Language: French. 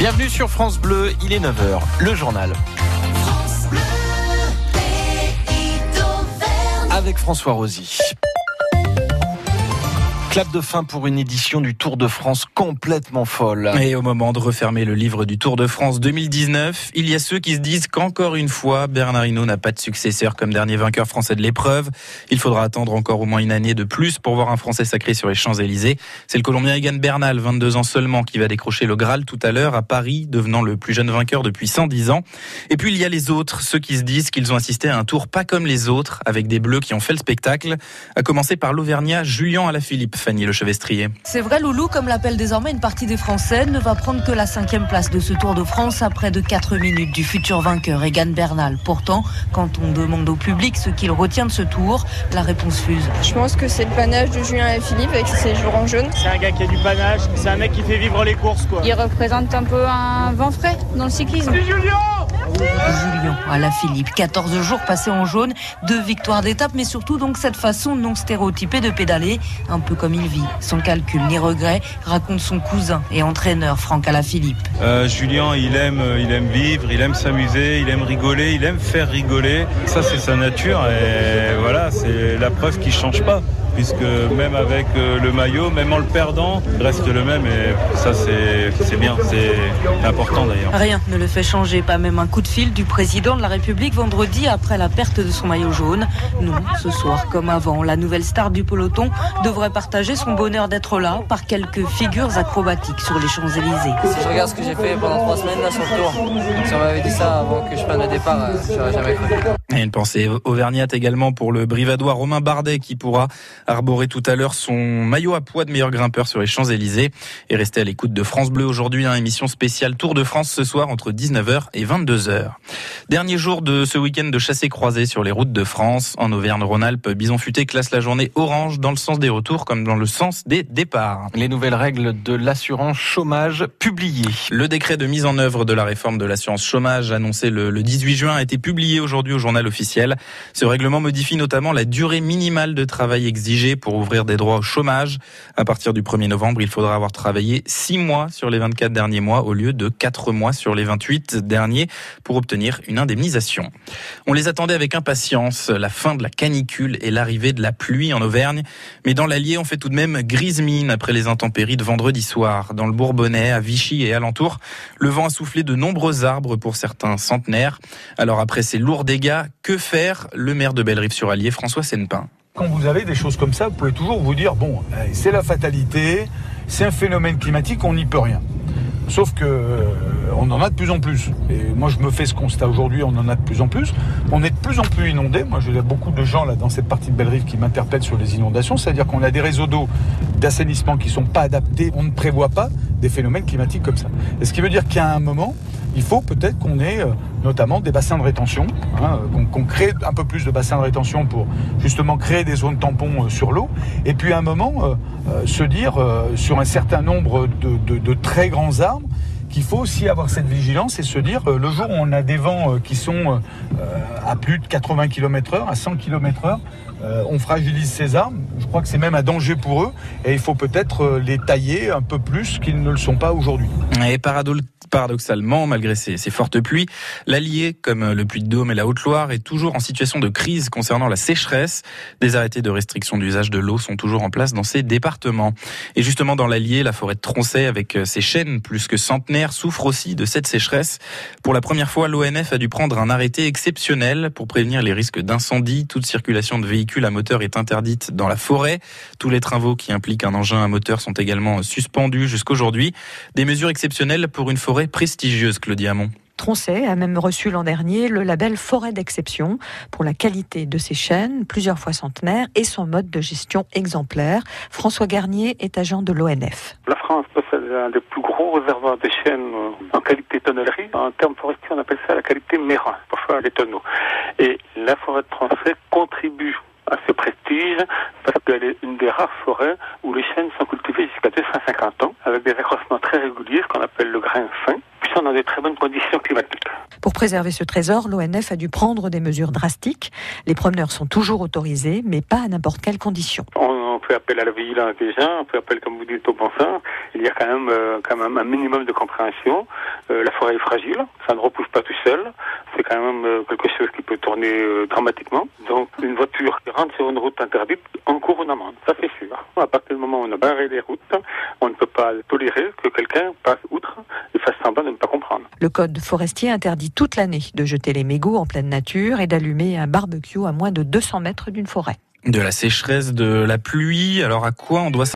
Bienvenue sur France Bleu, il est 9h, le journal. Avec François Rosy. Clap de fin pour une édition du Tour de France complètement folle. Et au moment de refermer le livre du Tour de France 2019, il y a ceux qui se disent qu'encore une fois, Bernard Hinault n'a pas de successeur comme dernier vainqueur français de l'épreuve. Il faudra attendre encore au moins une année de plus pour voir un Français sacré sur les Champs-Élysées. C'est le Colombien Egan Bernal, 22 ans seulement, qui va décrocher le Graal tout à l'heure à Paris, devenant le plus jeune vainqueur depuis 110 ans. Et puis il y a les autres, ceux qui se disent qu'ils ont assisté à un tour pas comme les autres, avec des Bleus qui ont fait le spectacle, à commencer par l'Auvergnat Julien Alaphilippe. Fanny Le Chevestrier. C'est vrai, Loulou, comme l'appelle désormais une partie des Français, ne va prendre que la cinquième place de ce Tour de France à près de 4 minutes du futur vainqueur Egan Bernal. Pourtant, quand on demande au public ce qu'il retient de ce tour, la réponse fuse. Je pense que c'est le panache de Julien et Philippe avec ses jours en jaune. C'est un gars qui a du panache, c'est un mec qui fait vivre les courses. Quoi. Il représente un peu un vent frais dans le cyclisme. C'est Julien Julien à la Philippe. 14 jours passés en jaune, deux victoires d'étape, mais surtout donc cette façon non stéréotypée de pédaler, un peu comme il vit. Sans calcul ni regret, raconte son cousin et entraîneur Franck Alaphilippe. Euh, Julien, il aime, il aime vivre, il aime s'amuser, il aime rigoler, il aime faire rigoler. Ça, c'est sa nature et voilà, c'est la preuve qu'il change pas puisque même avec euh, le maillot, même en le perdant, il reste le même et ça c'est bien, c'est important d'ailleurs. Rien ne le fait changer, pas même un coup de fil du président de la République vendredi après la perte de son maillot jaune. Non, ce soir comme avant, la nouvelle star du peloton devrait partager son bonheur d'être là par quelques figures acrobatiques sur les Champs-Élysées. Si je regarde ce que j'ai fait pendant trois semaines là sur le tour, si on m'avait dit ça avant que je prenne le départ, euh, j'aurais jamais cru. Et une pensée auvergnate également pour le brivadois Romain Bardet qui pourra arborer tout à l'heure son maillot à poids de meilleur grimpeur sur les Champs-Élysées et rester à l'écoute de France Bleu aujourd'hui, hein, émission spéciale Tour de France ce soir entre 19h et 22h. Dernier jour de ce week-end de chassé croisé sur les routes de France. En Auvergne-Rhône-Alpes, Bison Futé classe la journée orange dans le sens des retours comme dans le sens des départs. Les nouvelles règles de l'assurance chômage publiées. Le décret de mise en œuvre de la réforme de l'assurance chômage annoncé le, le 18 juin a été publié aujourd'hui au journal officiel. Ce règlement modifie notamment la durée minimale de travail exigée pour ouvrir des droits au chômage. À partir du 1er novembre, il faudra avoir travaillé 6 mois sur les 24 derniers mois au lieu de 4 mois sur les 28 derniers pour obtenir une indemnisation. On les attendait avec impatience, la fin de la canicule et l'arrivée de la pluie en Auvergne. Mais dans l'Allier, on fait tout de même grise mine après les intempéries de vendredi soir. Dans le Bourbonnais, à Vichy et alentour, le vent a soufflé de nombreux arbres pour certains centenaires. Alors après ces lourds dégâts, que faire Le maire de Bellerive-sur-Allier, François Sennepin. Quand vous avez des choses comme ça, vous pouvez toujours vous dire, bon, c'est la fatalité, c'est un phénomène climatique, on n'y peut rien. Sauf que euh, on en a de plus en plus. Et moi, je me fais ce constat aujourd'hui, on en a de plus en plus. On est de plus en plus inondé. Moi, j'ai beaucoup de gens là dans cette partie de Bellerive qui m'interpellent sur les inondations. C'est-à-dire qu'on a des réseaux d'eau, d'assainissement qui sont pas adaptés. On ne prévoit pas des phénomènes climatiques comme ça. Et ce qui veut dire qu'à un moment, il faut peut-être qu'on ait euh, notamment des bassins de rétention, hein, qu'on qu'on crée un peu plus de bassins de rétention pour justement créer des zones tampons euh, sur l'eau, et puis à un moment euh, euh, se dire euh, sur un certain nombre de, de- de très grands arbres qu'il faut aussi avoir cette vigilance et se dire euh, le jour où on a des vents euh, qui sont euh, à plus de 80 km heure, à 100 km heure, euh, on fragilise ces arbres. Je crois que c'est même un danger pour eux et il faut peut-être les tailler un peu plus qu'ils ne le sont pas aujourd'hui. Et paradoxalement, malgré ces, fortes pluies, l'Allier, comme le Puy-de-Dôme et la Haute-Loire, est toujours en situation de crise concernant la sécheresse. Des arrêtés de restriction d'usage de l'eau sont toujours en place dans ces départements. Et justement, dans l'Allier, la forêt de Troncet, avec ses chênes plus que centenaires, souffre aussi de cette sécheresse. Pour la première fois, l'ONF a dû prendre un arrêté exceptionnel pour prévenir les risques d'incendie. Toute circulation de véhicules à moteur est interdite dans la forêt. Tous les travaux qui impliquent un engin à moteur sont également suspendus jusqu'aujourd'hui. Des mesures exceptionnelles pour une forêt prestigieuse, Claudie Hamon. Troncet a même reçu l'an dernier le label Forêt d'exception pour la qualité de ses chênes, plusieurs fois centenaires, et son mode de gestion exemplaire. François Garnier est agent de l'ONF. La France possède un des plus gros réservoirs de chênes en qualité tonnellerie. En termes forestiers, on appelle ça la qualité mérin, pour faire les tonneaux. Et la forêt de Troncet contribue à ce prestige parce qu'elle est une des rares forêts où les chênes sont cultivés jusqu'à 250 ans avec des accroissements très réguliers, ce qu'on appelle le grain fin, sont dans de très bonnes conditions climatiques. Pour préserver ce trésor, l'ONF a dû prendre des mesures drastiques. Les promeneurs sont toujours autorisés, mais pas à n'importe quelle condition. On, fait appel à la vigilance des gens, on fait appel, comme vous dites, au bon sens. Il y a quand même, euh, quand même un minimum de compréhension. Euh, la forêt est fragile, ça ne repousse pas tout seul. C'est quand même euh, quelque chose qui peut tourner dramatiquement. Donc une voiture qui rentre sur une route interdite encourt une amende, ça c'est sûr. À partir du moment où on a barré les routes, on ne peut pas tolérer que quelqu'un passe outre et fasse semblant de ne Le code forestier interdit toute l'année de jeter les mégots en pleine nature et d'allumer un barbecue à moins de 200 mètres d'une forêt. De la sécheresse, de la pluie, alors à quoi on doit